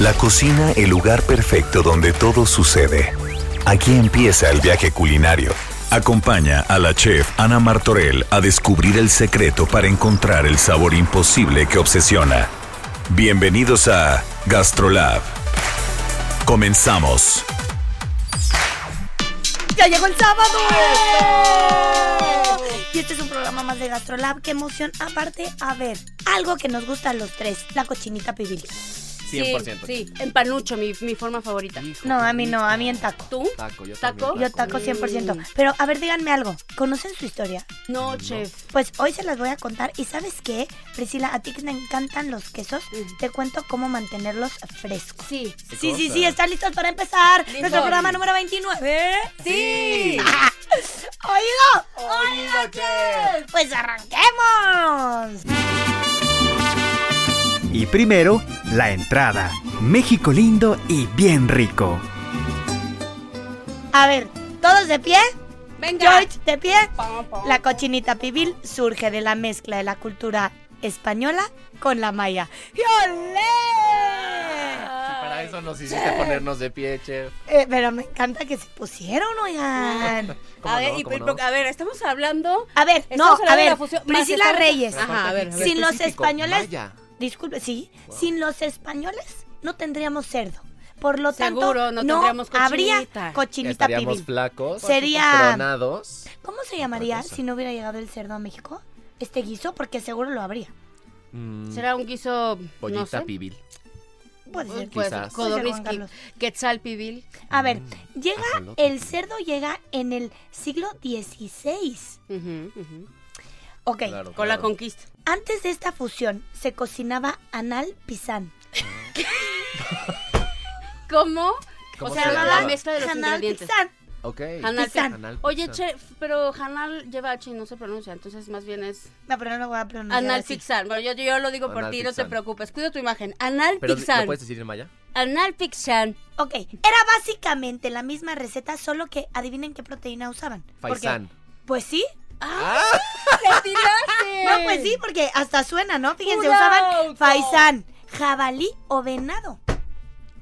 La cocina, el lugar perfecto donde todo sucede. Aquí empieza el viaje culinario. Acompaña a la chef Ana Martorell a descubrir el secreto para encontrar el sabor imposible que obsesiona. Bienvenidos a Gastrolab. Comenzamos. ¡Ya llegó el sábado! Y este es un programa más de Gastrolab. ¡Qué emoción! Aparte, a ver, algo que nos gusta a los tres, la cochinita pibil. 100%. Sí, sí, en panucho, mi, mi forma favorita. No, a mí no, a mí en taco. ¿Tú? Taco, yo ¿Taco? también Yo taco 100%. Pero, a ver, díganme algo. ¿Conocen su historia? No, chef. Pues hoy se las voy a contar. ¿Y sabes qué? Priscila, a ti que te encantan los quesos, te cuento cómo mantenerlos frescos. Sí. Sí, sí, cosa? sí, ¿están listos para empezar? Nuestro programa número 29. Sí. ¡Oído! ¡Oído, chef! Pues arranquemos. Y primero, la entrada. México lindo y bien rico. A ver, ¿todos de pie? Venga. George, ¿de pie? La cochinita pibil surge de la mezcla de la cultura española con la maya. ¡Y olé! Para eso nos hiciste ponernos de pie, chef. Eh, pero me encanta que se pusieron, oigan. ¿Cómo A ver, no? y- ¿Cómo pero- no? a ver, estamos hablando. A ver, no, a ver, Priscila Reyes. Ajá, a ver, a ver. Sin los españoles, maya. Disculpe, sí, sin los españoles no tendríamos cerdo. Por lo tanto, Seguro, no tendríamos habría cochinita. Estaríamos pibil. flacos, Sería- tronados. ¿Cómo se llamaría si no hubiera llegado el cerdo a México? Este guiso, porque seguro lo habría. Mm, Será un guiso. pollita no sé. pibil. Puede ser. Quizás. Puede. Quetzal pibil. A ver, llega, ajolote. el cerdo llega en el siglo XVI. Ok, Claro, Con la conquista. Antes de esta fusión se cocinaba anal pisán. ¿Cómo? ¿Cómo o se sea, la llamaba? mezcla de los Anal ingredientes. pisán. Ok. Hanal. Hanal Oye, chef, pero Hanal lleva H y no se pronuncia, entonces más bien es No, pero no lo voy a pronunciar Anal. Pixar. Bueno, yo, yo lo digo por ti, no te preocupes. Cuida tu imagen. Anal Pero, Pixar. ¿Lo puedes decir en maya? Anal Pixar. Ok, era básicamente la misma receta, solo que adivinen qué proteína usaban. Porque- Faisán. Pues sí. ¡Ah! ¡Le tiraste! No, pues sí, porque hasta suena, ¿no? Fíjense, ¡Un usaban auto! faisán, jabalí o venado.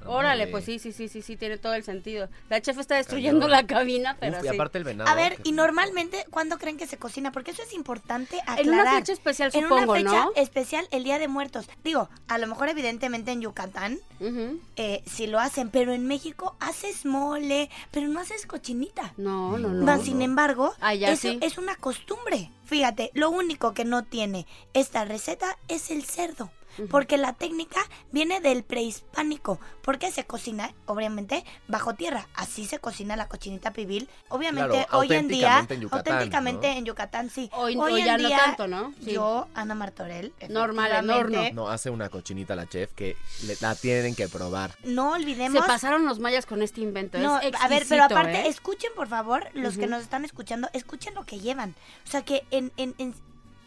Órale, pues sí, sí, sí, sí, sí, tiene todo el sentido. La chef está destruyendo la cabina, pero Uf, y sí. aparte el venado. A ver, que- y normalmente, ¿cuándo creen que se cocina? Porque eso es importante aclarar. En una fecha especial, En supongo, una fecha ¿no? especial, el Día de Muertos. Digo, a lo mejor evidentemente en Yucatán Ujú. eh, sí lo hacen, pero en México haces mole, pero no haces cochinita. No, no, no. Más sin embargo, Allá eso sí. es una costumbre. Fíjate, lo único que no tiene esta receta es el cerdo. Porque la técnica viene del prehispánico. Porque se cocina, obviamente, bajo tierra. Así se cocina la cochinita pibil. Obviamente, Claro, hoy en día, auténticamente en Yucatán, auténticamente ¿no? en Yucatán, sí. Hoy- hoy hoy en ya no tanto, ¿no? Sí. Yo, Ana Martorell, Normal, en horno. No, hace una cochinita la chef que le- la tienen que probar. No Se olvidemos pasaron los mayas con este invento. No, es a ver, pero aparte, ¿eh? escuchen por favor, los que nos están escuchando, escuchen lo que llevan. O sea, que en, en, en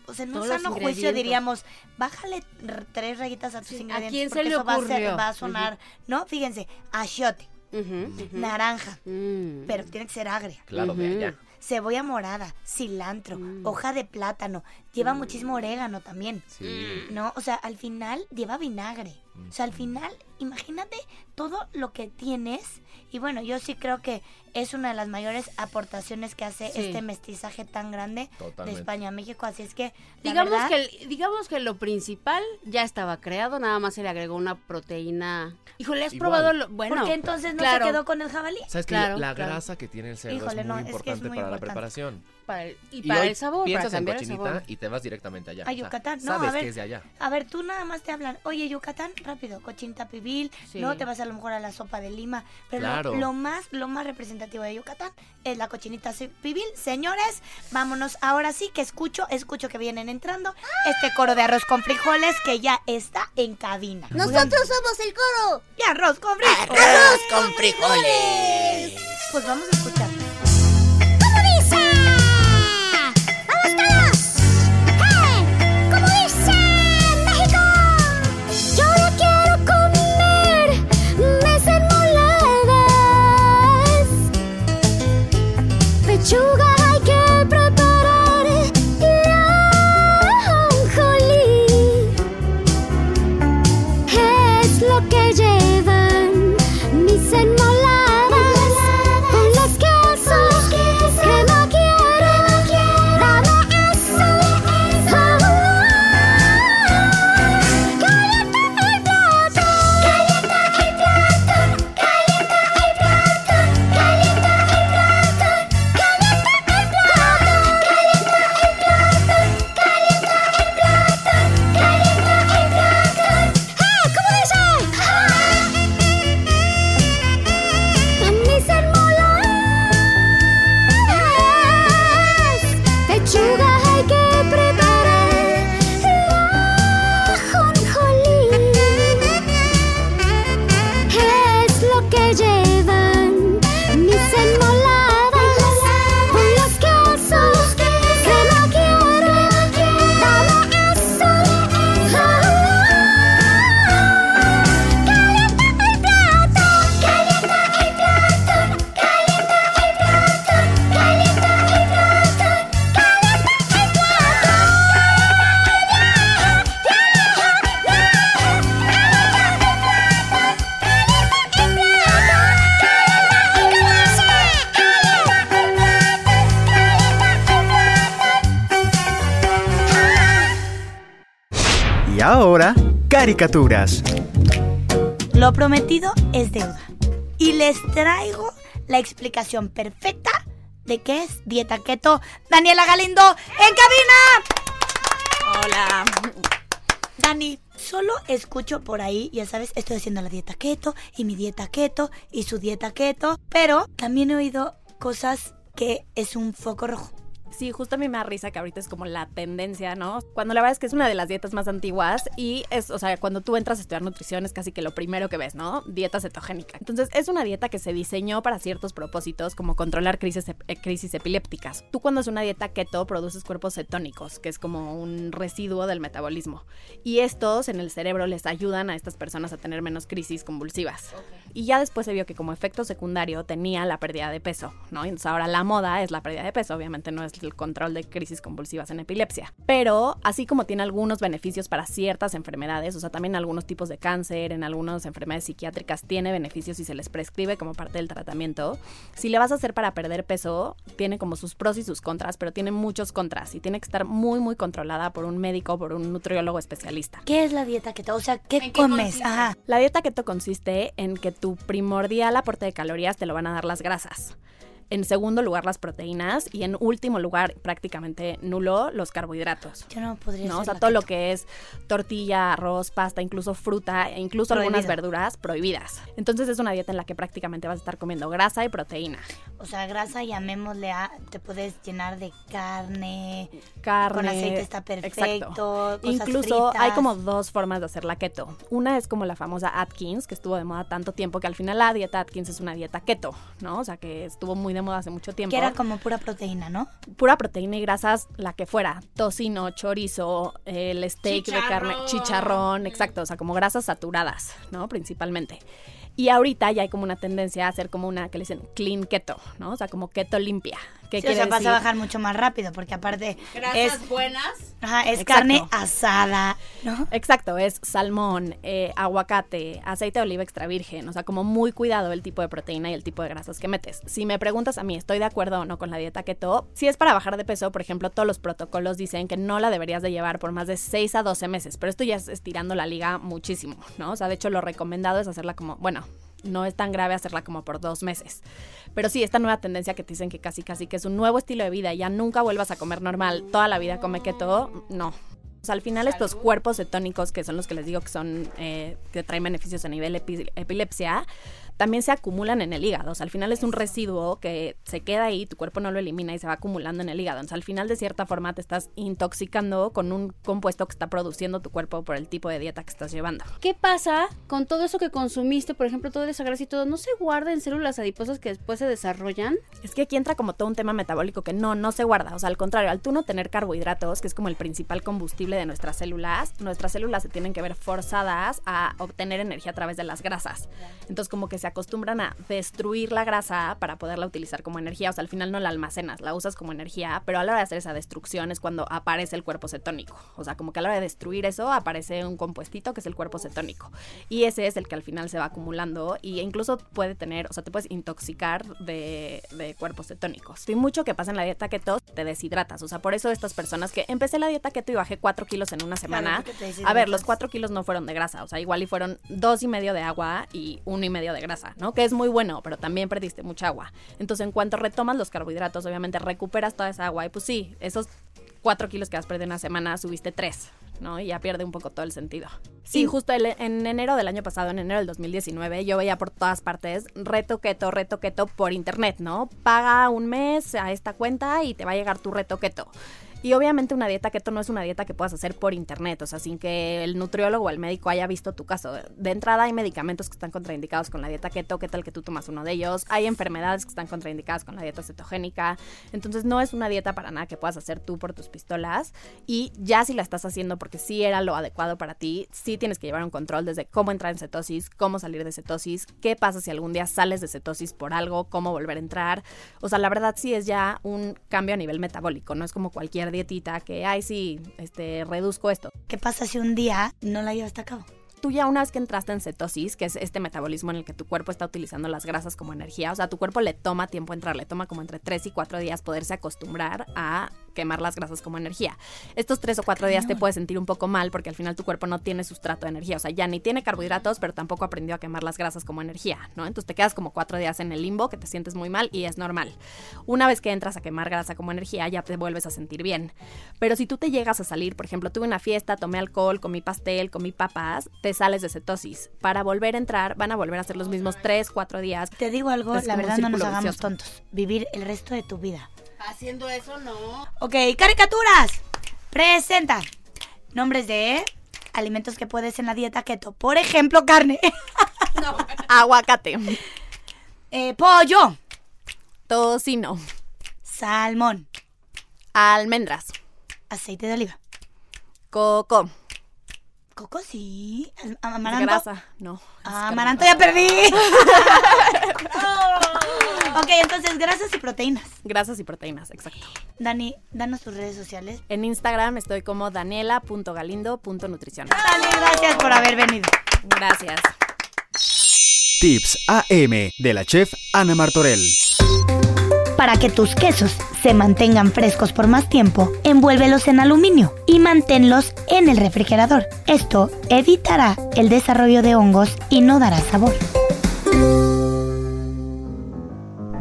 o sea, en un sano juicio ingredientes. diríamos, bájale r- tres rayitas a tus Sí, ¿a ingredientes. quién se porque le eso va a, ser- ocurrió? va a sonar, ¿no? Fíjense, achiote, naranja, Mm. pero tiene que ser agria. Claro, de allá. Cebolla morada, cilantro, Mm. hoja de plátano, lleva muchísimo orégano también. Sí. ¿no? O sea, al final lleva vinagre. O sea, al final, imagínate todo lo que tienes. Y bueno, yo sí creo que es una de las mayores aportaciones que hace Sí. este mestizaje tan grande de Totalmente. España a México. Así es que, Digamos verdad, que, el- digamos que lo principal ya estaba creado, nada más se le agregó una proteína. Híjole, ¿has Igual. probado lo bueno? ¿por qué entonces no claro. se quedó con el jabalí? ¿Sabes que Claro, la claro. grasa que tiene el cerdo Híjole, es no, muy es que es importante muy para la importante. preparación? Para el- y, Y para el sabor, para piensas en el cochinita sabor. y te vas directamente allá. A O sea, Yucatán. No, sabes a ver. que es de allá. A ver, tú nada más te hablan, oye, Yucatán, rápido, cochinita pibil, Sí. luego te vas a lo mejor a la sopa de Lima, pero lo- Claro. lo, más, lo más representativo de Yucatán es la cochinita pibil. Señores, vámonos ahora sí que escucho, escucho que vienen entrando este coro de arroz con frijoles que ya está en cabina. Nosotros somos el coro. Y arroz con frijoles. Arroz con frijoles. Pues vamos a escuchar. Caricaturas. Lo prometido es deuda. Y les traigo la explicación perfecta de qué es dieta keto. Daniela Galindo, en cabina. Hola. Dani, solo escucho por ahí, ya sabes, estoy haciendo la dieta keto y mi dieta keto y su dieta keto, pero también he oído cosas que es un foco rojo. Sí, justo a mí me da risa que ahorita es como la tendencia, ¿no? Cuando la verdad es que es una de las dietas más antiguas y es, o sea, cuando tú entras a estudiar nutrición es casi que lo primero que ves, ¿no? Dieta cetogénica. Entonces, es una dieta que se diseñó para ciertos propósitos, como controlar crisis, eh, crisis epilépticas. Tú cuando es una dieta keto produces cuerpos cetónicos, que es como un residuo del metabolismo. Y estos en el cerebro les ayudan a estas personas a tener menos crisis convulsivas. Y ya después se vio que como efecto secundario tenía la pérdida de peso, ¿no? Entonces ahora la moda es la pérdida de peso, obviamente no es el control de crisis convulsivas en epilepsia. Pero así como tiene algunos beneficios para ciertas enfermedades, o sea, también algunos tipos de cáncer, en algunas enfermedades psiquiátricas tiene beneficios y se les prescribe como parte del tratamiento. Si le vas a hacer para perder peso, tiene como sus pros y sus contras, pero tiene muchos contras y tiene que estar muy, muy controlada por un médico, por un nutriólogo especialista. ¿Qué es la dieta keto? O sea, ¿qué qué comes? Ajá. La dieta keto consiste en que tu primordial aporte de calorías te lo van a dar las grasas. En segundo lugar, las proteínas. Y en último lugar, prácticamente nulo, los carbohidratos. Yo no podría ¿no? O sea, todo lo que es tortilla, arroz, pasta, incluso fruta, e incluso algunas verduras prohibidas. Entonces es una dieta en la que prácticamente vas a estar comiendo grasa y proteína. O sea, grasa, llamémosle a, te puedes llenar de carne, Carne. con aceite está perfecto, Incluso hay como dos formas de hacer la keto. Una es como la famosa Atkins, que estuvo de moda tanto tiempo que al final la dieta Atkins es una dieta keto, ¿no? O sea, que estuvo muy de moda hace mucho tiempo. Que era como pura proteína, ¿no? pura proteína y grasas, la que fuera, tocino, chorizo, el steak de carne, Chicharrón. chicharrón, exacto, o sea, como grasas saturadas, ¿no? Principalmente. Y ahorita ya hay como una tendencia a hacer como una que le dicen clean keto, ¿no? O sea, como keto limpia. ¿Qué Sí, o sea, vas a bajar mucho más rápido, porque aparte Grasas es, buenas. ajá, es Exacto. carne asada, ¿no? Exacto, es salmón, eh, aguacate, aceite de oliva extra virgen, o sea, como muy cuidado el tipo de proteína y el tipo de grasas que metes. Si me preguntas a mí, ¿estoy de acuerdo o no con la dieta keto? Si es para bajar de peso, por ejemplo, todos los protocolos dicen que no la deberías de llevar por más de 6 a 12 meses, pero esto ya es estirando la liga muchísimo, ¿no? O sea, de hecho lo recomendado es hacerla como, bueno, no es tan grave hacerla como por dos meses. Pero sí, esta nueva tendencia que te dicen que casi casi que es un nuevo estilo de vida y ya nunca vuelvas a comer normal, toda la vida come keto, no. O sea, al final estos cuerpos cetónicos, que son los que les digo que son, eh, que traen beneficios a nivel epi- epilepsia, también se acumulan en el hígado. O sea, al final es un residuo que se queda ahí, tu cuerpo no lo elimina y se va acumulando en el hígado. Entonces, al final, de cierta forma, te estás intoxicando con un compuesto que está produciendo tu cuerpo por el tipo de dieta que estás llevando. ¿Qué pasa con todo eso que consumiste? Por ejemplo, toda esa grasa y todo. ¿No se guarda en células adiposas que después se desarrollan? Es que aquí entra como todo un tema metabólico que no, no se guarda. O sea, al contrario, al tú no tener carbohidratos, que es como el principal combustible de nuestras células, nuestras células se tienen que ver forzadas a obtener energía a través de las grasas. Entonces, como que se acostumbran a destruir la grasa para poderla utilizar como energía. O sea, al final no la almacenas, la usas como energía, pero a la hora de hacer esa destrucción es cuando aparece el cuerpo cetónico. O sea, como que a la hora de destruir eso aparece un compuestito que es el cuerpo cetónico. Y ese es el que al final se va acumulando y incluso puede tener, o sea, te puedes intoxicar de, de cuerpos cetónicos. Y mucho que pasa en la dieta keto, te deshidratas. O sea, por eso estas personas que empecé la dieta keto y bajé 4 kilos en una semana. te a ver, los deshidratas. 4 kilos no fueron de grasa. O sea, igual y fueron dos y medio de agua y uno y medio de grasa, ¿no? Que es muy bueno, pero también perdiste mucha agua. Entonces, en cuanto retomas los carbohidratos, obviamente recuperas toda esa agua y pues sí, esos 4 kilos que has perdido en una semana, subiste 3, ¿no? Y ya pierde un poco todo el sentido. Sí, justo el- en enero del año pasado, en enero del 2019, yo veía por todas partes reto keto, reto keto por internet, ¿no? Paga un mes a esta cuenta y te va a llegar tu reto keto. Y obviamente una dieta keto no es una dieta que puedas hacer por internet, o sea, sin que el nutriólogo o el médico haya visto tu caso. De entrada hay medicamentos que están contraindicados con la dieta keto, ¿qué tal que tú tomas uno de ellos? Hay enfermedades que están contraindicadas con la dieta cetogénica. Entonces no es una dieta para nada que puedas hacer tú por tus pistolas. Y ya si la estás haciendo porque sí era lo adecuado para ti, sí tienes que llevar un control desde cómo entrar en cetosis, cómo salir de cetosis, qué pasa si algún día sales de cetosis por algo, cómo volver a entrar. O sea, la verdad sí es ya un cambio a nivel metabólico, no es como cualquier dietita que, ay, sí, este, reduzco esto. ¿Qué pasa si un día no la llevas a cabo? Tú ya una vez que entraste en cetosis, que es este metabolismo en el que tu cuerpo está utilizando las grasas como energía, o sea, tu cuerpo le toma tiempo entrar, le toma como entre 3 y 4 días poderse acostumbrar a quemar las grasas como energía. Estos 3 o 4 días te puedes sentir un poco mal porque al final tu cuerpo no tiene sustrato de energía, o sea, ya ni tiene carbohidratos, pero tampoco aprendió a quemar las grasas como energía, ¿no? Entonces te quedas como 4 días en el limbo, que te sientes muy mal y es normal. Una vez que entras a quemar grasa como energía, ya te vuelves a sentir bien. Pero si tú te llegas a salir, por ejemplo, tuve una fiesta, tomé alcohol, comí pastel, comí papas, te sales de cetosis. Para volver a entrar, van a volver a hacer los mismos 3, 4 días. Te digo algo, la verdad no nos hagamos vicioso. tontos. Vivir el resto de tu vida. Haciendo eso, no. Ok, caricaturas. Presenta. Nombres de alimentos que puedes en la dieta keto. Por ejemplo, carne. Aguacate, Eh, pollo. tocino, Salmón. almendras, Aceite de oliva. coco, Coco sí. Amaranto. grasa, no. Ah, amaranto ya perdí. ok, entonces grasas y proteínas. Grasas y proteínas, exacto. Dani, danos tus redes sociales. En Instagram estoy como daniela.galindo.nutrición. Dani, gracias por haber venido. Gracias. Tips AM de la chef Ana Martorell. Para que tus quesos se mantengan frescos por más tiempo, envuélvelos en aluminio y manténlos en el refrigerador. Esto evitará el desarrollo de hongos y no dará sabor.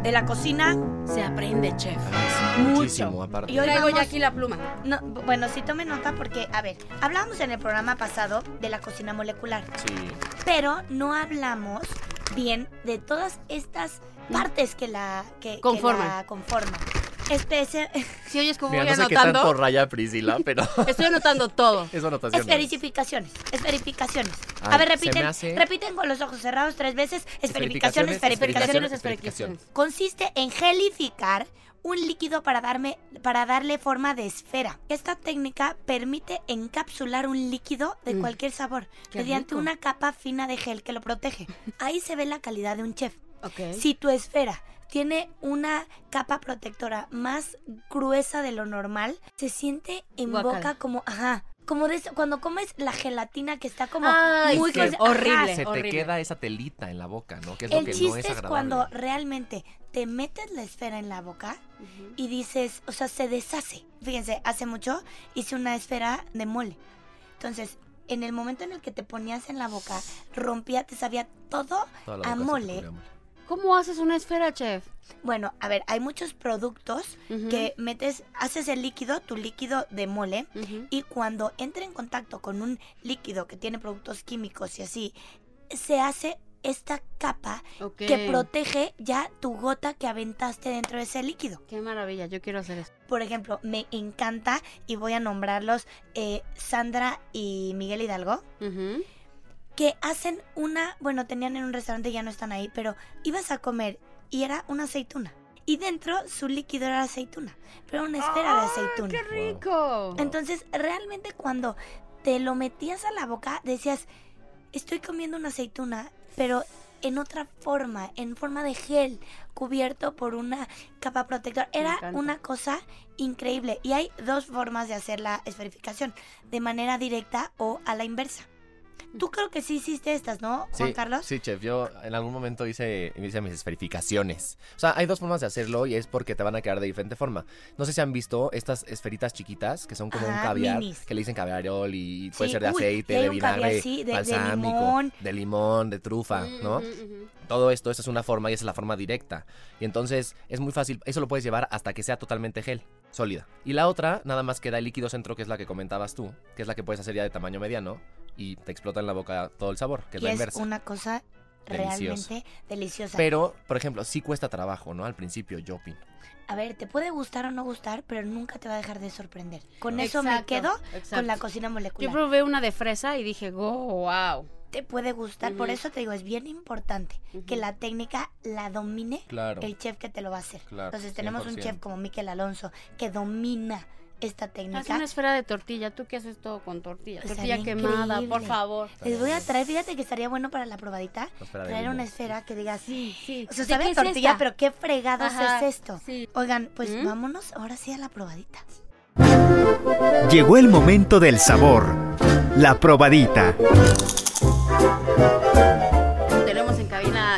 De la cocina, Se aprende, chef. Muchísimo, aparte. Y hoy Traigo ya aquí la pluma. No, bueno, sí tome nota porque, a ver, hablábamos en el programa pasado de la cocina molecular, Sí. pero no hablamos bien de todas estas partes que la, que, que Conforman. la conforman. Especie, Si oyes como Mira, voy no sé qué anotando, tanto raya Priscila, pero estoy anotando todo. es anotación. esferificaciones, esferificaciones. Ay, a ver, repiten, hace- repiten con los ojos cerrados tres veces. Esferificaciones, Esferificaciones, esferificaciones, esferificaciones. esferificaciones. Consiste en gelificar un líquido para, darme, para darle forma de esfera. Esta técnica permite encapsular un líquido de Mm. cualquier sabor mediante una capa fina de gel que lo protege. Ahí se ve la calidad de un chef. Si tu esfera tiene una capa protectora más gruesa de lo normal, se siente en boca como, ajá, como de eso- cuando comes la gelatina que está como Ay, muy conce- horrible. Se te horrible. queda esa telita en la boca, ¿no? Que es lo El que no chiste es es, agradable. cuando realmente te metes la esfera en la boca y dices, o sea, se deshace. Fíjense, hace mucho hice una esfera de mole. Entonces, en el momento en el que te ponías en la boca, rompía, te sabía todo a mole. ¿Cómo haces una esfera, chef? Bueno, a ver, hay muchos productos que metes, haces el líquido, tu líquido de mole, y cuando entra en contacto con un líquido que tiene productos químicos y así, se hace esta capa que protege ya tu gota que aventaste dentro de ese líquido. Qué maravilla, yo quiero hacer eso. Por ejemplo, me encanta y voy a nombrarlos eh, Sandra y Miguel Hidalgo, Ujú. Que hacen una, bueno, tenían en un restaurante, ya no están ahí, pero ibas a comer y era una aceituna. Y dentro su líquido era aceituna, pero una esfera de aceituna. ¡Qué rico! Entonces, realmente cuando te lo metías a la boca, decías, estoy comiendo una aceituna, pero en otra forma, en forma de gel, cubierto por una capa protectora. Era una cosa increíble. Y hay dos formas de hacer la esferificación, de manera directa o a la inversa. Tú creo que sí hiciste estas, ¿no, Juan Sí, Carlos? Sí, chef. Yo en algún momento hice, hice mis esferificaciones. O sea, hay dos formas de hacerlo y es porque te van a quedar de diferente forma. No sé si han visto estas esferitas chiquitas que son como un Ajá, caviar, minis. que le dicen caviarol y puede Sí, ser de uy, aceite, de un caviar, vinagre, sí, de- de balsámico, limón. de limón, de trufa, ¿no? Ujú, ujú. Todo esto, esa es una forma y esa es la forma directa. Y entonces es muy fácil, eso lo puedes llevar hasta que sea totalmente gel, sólida. Y la otra, nada más queda el líquido centro, que es la que comentabas tú, que es la que puedes hacer ya de tamaño mediano y te explota en la boca todo el sabor, que es la es inversa. una cosa Deliciosa. realmente deliciosa. Pero, por ejemplo, sí cuesta trabajo, ¿no? Al principio, yo opino. A ver, te puede gustar o no gustar, pero nunca te va a dejar de sorprender. Con eso me quedo exacto. con la cocina molecular. Yo probé una de fresa y dije, oh, wow. te puede gustar, por eso te digo, es bien importante que la técnica la domine Claro. el chef que te lo va a hacer. Claro, Entonces tenemos un 100%. chef como Miquel Alonso que domina esta Haz técnica. una esfera de tortilla. ¿Tú qué haces todo con tortilla? Estaría Tortilla quemada, por favor. Les voy a traer, fíjate que estaría bueno para la probadita, de traer una esfera que digas, Sí, sí. o sea, ¿De sabe a es tortilla, esta? pero qué fregados Ajá, es esto. sí. Oigan, pues ¿Mm? vámonos ahora sí a la probadita. Llegó el momento del sabor. La probadita.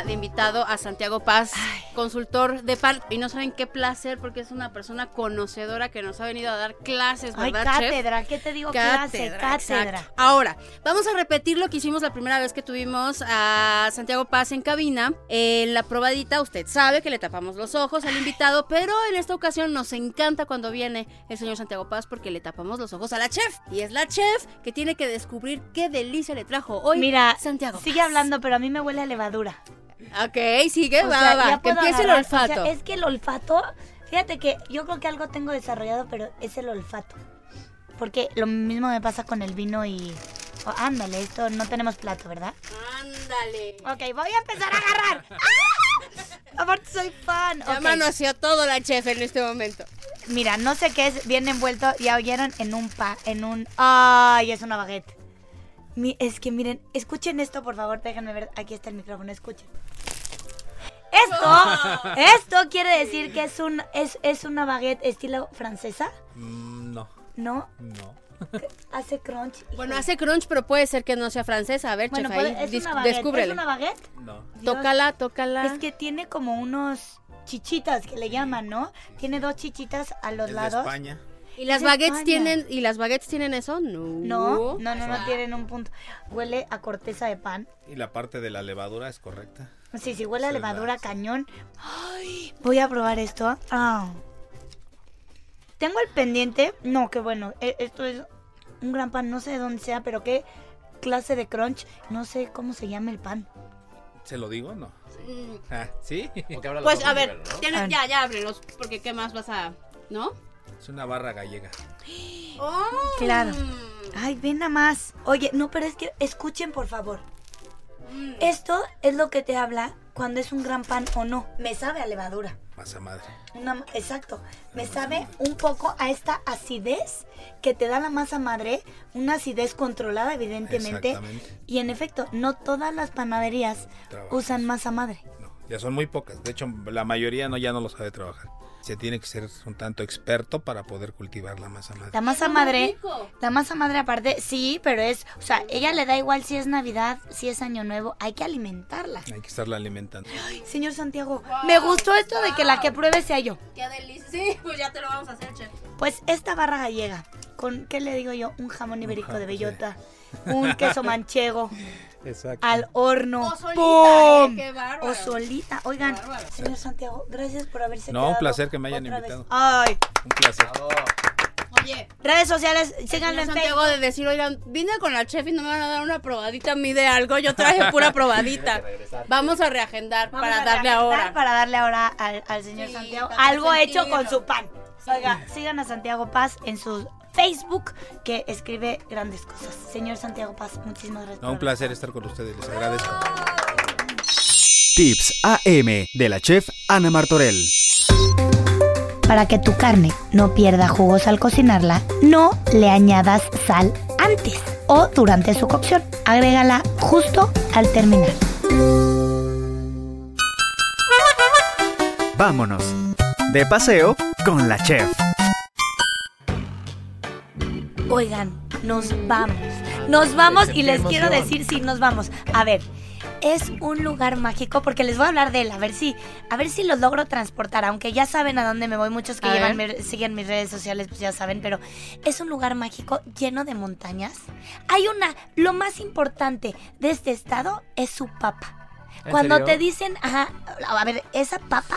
De invitado a Santiago Paz, consultor de pan. Y no saben qué placer porque es una persona conocedora que nos ha venido a dar clases, Ay, ¿verdad, chef? cátedra, ¿qué te digo? clase, Cátedra, cátedra. exacto. Ahora, vamos a repetir lo que hicimos la primera vez que tuvimos a Santiago Paz en cabina. En la probadita, usted sabe que le tapamos los ojos al invitado, pero en esta ocasión nos encanta cuando viene el señor Santiago Paz porque le tapamos los ojos a la chef. Y es la chef que tiene que descubrir qué delicia le trajo hoy Mira, Santiago sigue Paz. hablando, pero a mí me huele a levadura. Ok, sigue, O va, sea, va, que empiece el agarrar, o sea, olfato. es que el olfato, fíjate que yo creo que algo tengo desarrollado, pero es el olfato. Porque lo mismo me pasa con el vino y... oh, ándale, esto no tenemos plato, ¿verdad? Ándale. Ok, voy a empezar a agarrar. ¡Ah! Aparte soy fan. Ya Ok. manoseó todo la chef en este momento. Mira, no sé qué es, bien envuelto, ya oyeron, en un pa, en un... ¡Ay, es una baguette! Mi- es que miren, escuchen esto, por favor, déjenme ver, aquí está el micrófono, escuchen. Esto, esto quiere decir que es un es, es una baguette estilo francesa, Mm, no, ¿no? no. Hace crunch. Bueno, hace crunch, pero puede ser que no sea francesa. A ver, Bueno, chef, puede- ahí es una baguette, descúbrele. ¿Es una baguette? No. Dios, Tócala, tócala. Es que tiene como unos chichitas que le llaman, ¿no? Tiene dos chichitas a los Es de lados. España. ¿Y las baguettes España. tienen y las baguettes tienen eso? No. No, no, no, no tienen un punto. Huele a corteza de pan. Y la parte de la levadura es correcta. Sí, sí, huele a Sí, levadura la- cañón. Ay, voy a probar esto. Ah. Tengo el pendiente. No, qué bueno. e- Esto es un gran pan. No sé de dónde sea, pero qué clase de crunch. No sé cómo se llama el pan. ¿Se lo digo? No. Mm, Ah, ¿Sí? Pues a ver, tienes- Ah. ya, ya ábrelos, porque qué más vas a, ¿no? Es una barra gallega. Oh. Claro. Ay, ven nada más. Oye, no, pero es que escuchen, por favor. Mm. Esto es lo que te habla cuando es un gran pan o no. Me sabe a levadura. Masa madre. Una- exacto. Me sabe un poco a esta acidez que te da la masa madre, una acidez controlada evidentemente. Exactamente. Y en efecto, no todas las panaderías usan masa madre. No, ya son muy pocas. De hecho, la mayoría no ya no lo sabe trabajar. Se tiene que ser un tanto experto para poder cultivar la masa madre. La masa madre, la masa madre aparte, sí, pero es, o sea, ella le da igual si es Navidad, si es Año Nuevo, hay que alimentarla. Hay que estarla alimentando. Señor Santiago, me gustó esto de que la que pruebe sea yo. Qué delicia. Sí, pues ya te lo vamos a hacer, chef. Pues esta barra gallega, con, ¿qué le digo yo? Un jamón ibérico de bellota. un queso manchego Exacto. al horno. O solita, ¡Pum! ¿eh? Qué bárbaro. O solita. Oigan, Bárbaro. señor Santiago, gracias por haberse No, un placer que me hayan vez. invitado. Ay, Un placer. Oye, redes sociales, síganlo señor en Santiago Facebook. de decir, oigan, vine con la chef y no me van a dar una probadita a mí de algo. Yo traje pura probadita. Vamos a reagendar Vamos para a darle reagendar ahora. Para darle ahora al, al señor Sí, Santiago algo hecho con su pan. Oiga, sigan a Santiago Paz en su Facebook, que escribe grandes cosas. Señor Santiago Paz, muchísimas gracias. No, un placer estar con ustedes, les agradezco. Tips AM de la chef Ana Martorell. Para que tu carne no pierda jugos al cocinarla, no le añadas sal antes o durante su cocción. Agrégala justo al terminar. Vámonos. De paseo con la chef. Oigan, nos vamos. Nos vamos y les quiero decir si nos vamos. A ver, es un lugar mágico porque les voy a hablar de él, a ver si a ver si lo logro transportar, aunque ya saben a dónde me voy, muchos que llevan mi- siguen mis redes sociales pues ya saben, pero es un lugar mágico lleno de montañas. Hay una lo más importante de este estado es su papa. ¿En Cuando serio? te dicen, ajá, a ver, esa papa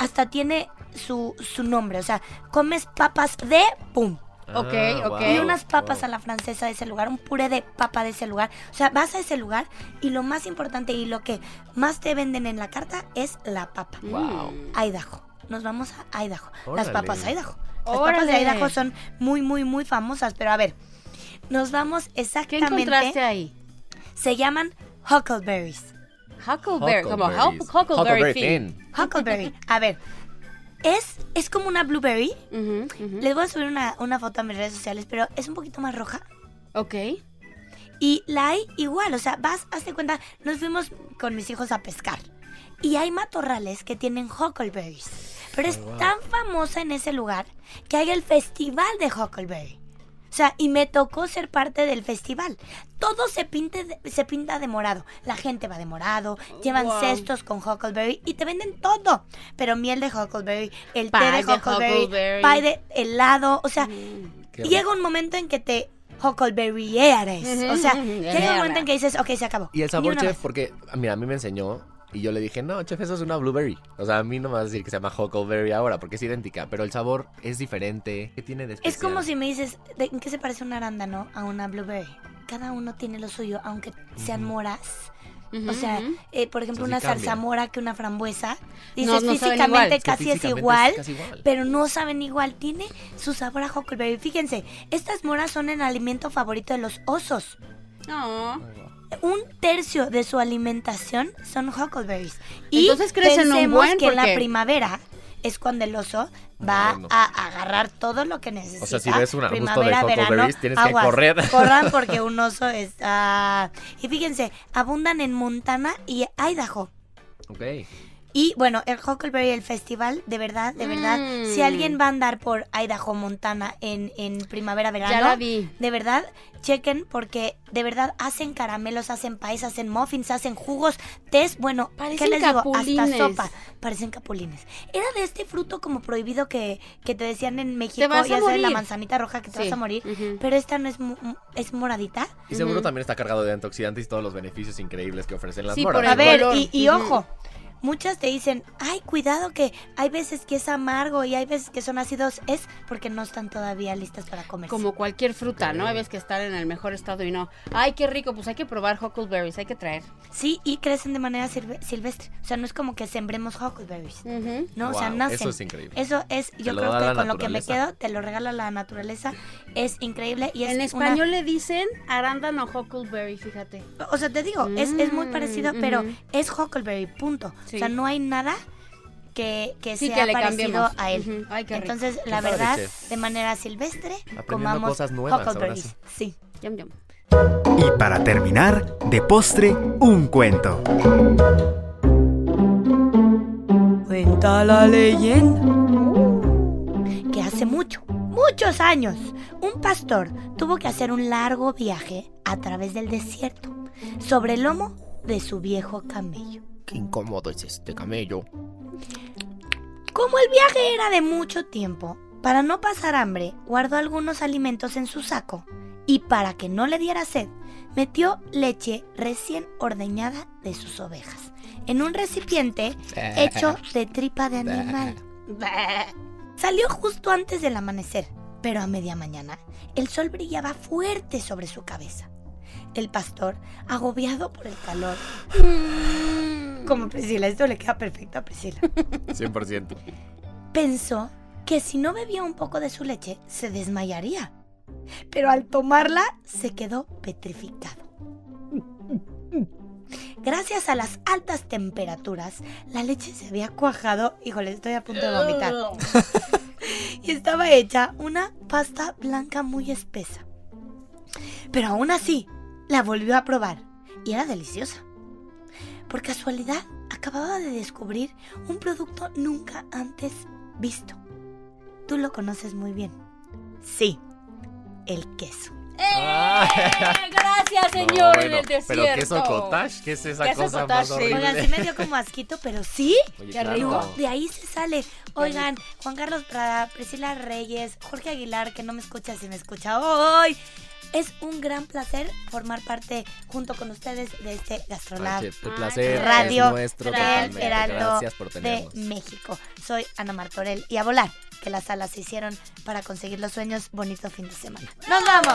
hasta tiene su, su nombre, o sea, comes papas de pum. Ok, Ah, ok. Y unas papas wow. a la francesa de ese lugar, un puré de papa de ese lugar. O sea, vas a ese lugar y lo más importante y lo que más te venden en la carta es la papa. Wow. Idaho. Nos vamos a Idaho. Las Órale. papas Idaho. Las papas Órale. de Idaho son muy, muy, muy famosas. Pero a ver, nos vamos ¿Qué exactamente. encontraste ahí? Se llaman huckleberries. Huckleberry, como Huck- Huckleberries. Huckleberry Huckleberry Finn. Finn. Huckleberry. A ver, es, es como una blueberry. Les voy a subir una, una foto a mis redes sociales, pero es un poquito más roja. Ok. Y la hay igual, o sea, vas, hazte cuenta, nos fuimos con mis hijos a pescar. Y hay matorrales que tienen huckleberries. Pero es tan famosa en ese lugar que hay el festival de huckleberry. O sea, y me tocó ser parte del festival. Todo se, pinte de- se pinta de morado. La gente va de morado, llevan Wow. cestos con huckleberry y te venden todo. Pero miel de huckleberry, el té Pie de de huckleberry, huckleberry. pie de helado. O sea, Qué llega un momento en que te huckleberry eres. O sea, llega un momento en que dices, ok, se acabó. Y el sabor, chef, porque, mira, a mí me enseñó y yo le dije, no, chef, eso es una blueberry. O sea, a mí no me vas a decir que se llama huckleberry ahora porque es idéntica, pero el sabor es diferente. ¿Qué tiene de especial? Es como si me dices, ¿de- ¿en qué se parece un arándano a una blueberry? Cada uno tiene lo suyo, aunque sean moras. O sea, eh, por ejemplo, sí una cambia. zarzamora que una frambuesa. Dices, No, no saben físicamente igual. Es que casi es casi igual. pero no saben igual. Tiene su sabor a huckleberry. Fíjense, estas moras son el alimento favorito de los osos. No. Un tercio de su alimentación son huckleberries. Y Entonces crecen un pensemos buen, que en la porque- primavera es cuando el oso va a agarrar todo lo que necesita. O sea, si ves un arbusto de primavera, verano, huckleberries, tienes que correr. Corran porque un oso está... Y fíjense, abundan en Montana y Idaho. Ok. Y bueno, el Huckleberry, el festival, de verdad, de verdad, Mm. si alguien va a andar por Idaho, Montana en, en primavera, verano, Ya la vi. de verdad, chequen porque de verdad hacen caramelos, hacen país, hacen muffins, hacen jugos, tés, bueno, ¿qué Parecen les digo? Hasta sopa, parecen capulines. Era de este fruto como prohibido que, que te decían en México, vas a ya sabes, la manzanita roja que te Sí. vas a morir, pero esta no es, mu- es moradita. Y seguro también está cargado de antioxidantes y todos los beneficios increíbles que ofrecen las Sí, moras. por el A ver, color. y, ojo, muchas te dicen, ay, cuidado que hay veces que es amargo y hay veces que son ácidos, es porque no están todavía listas para comer. Como cualquier fruta, ¿no? Hay veces que estar en el mejor estado y no. Ay, qué rico, pues hay que probar huckleberries, hay que traer. Sí, y crecen de manera silve- silvestre. O sea, no es como que sembremos huckleberries. No, o sea, nacen. eso es increíble. Eso es, yo creo que con lo que me quedo, te lo regala la naturaleza. Es increíble y es En una- español le dicen arándano huckleberry, fíjate. o sea, te digo, es, es muy Mm, parecido, pero ujú. es huckleberry, punto. Sí. O sea, no hay nada que, que Sí, sea que le parecido cambiemos. a él. Ay. Entonces, la verdad, de manera silvestre, comamos cosas nuevas, ahora huckleberries. Sí. Yum, yum. Y para terminar, de postre, un cuento. Cuenta la leyenda que hace mucho, muchos años, un pastor tuvo que hacer un largo viaje a través del desierto sobre el lomo de su viejo camello. Qué incómodo es este camello. Como el viaje era de mucho tiempo, para no pasar hambre, guardó algunos alimentos en su saco Y para que no le diera sed, metió leche recién ordeñada de sus ovejas en un recipiente hecho de tripa de animal. Salió justo antes del amanecer, pero a media mañana el sol brillaba fuerte sobre su cabeza. El pastor, agobiado por el calor, como Priscila, esto le queda perfecto a Priscila, 100%. pensó que si no bebía un poco de su leche se desmayaría. Pero al tomarla se quedó petrificado. Gracias a las altas temperaturas, la leche se había cuajado. Híjole, estoy a punto de vomitar. y estaba hecha una pasta blanca muy espesa. Pero aún así, la volvió a probar y era deliciosa. Por casualidad, acababa de descubrir un producto nunca antes visto. Tú lo conoces muy bien. Sí, el queso. ¡Eh! Gracias, No, señor desierto. Pero queso cottage, ¿qué es esa Queso cosa cottage, más horrible? Oigan, sí me dio como asquito, pero sí. Oye, Qué claro. rico. De ahí se sale. Oigan, Juan Carlos Prada, Priscila Reyes, Jorge Aguilar, que no me escucha, si me escucha hoy. Es un gran placer formar parte junto con ustedes de este Gastrolab. Ay, El placer Radio es nuestro del. Heraldo por de. México. Soy Ana Martorell y a volar, que las alas se hicieron para conseguir los sueños. Bonito fin de semana. ¡Nos vamos!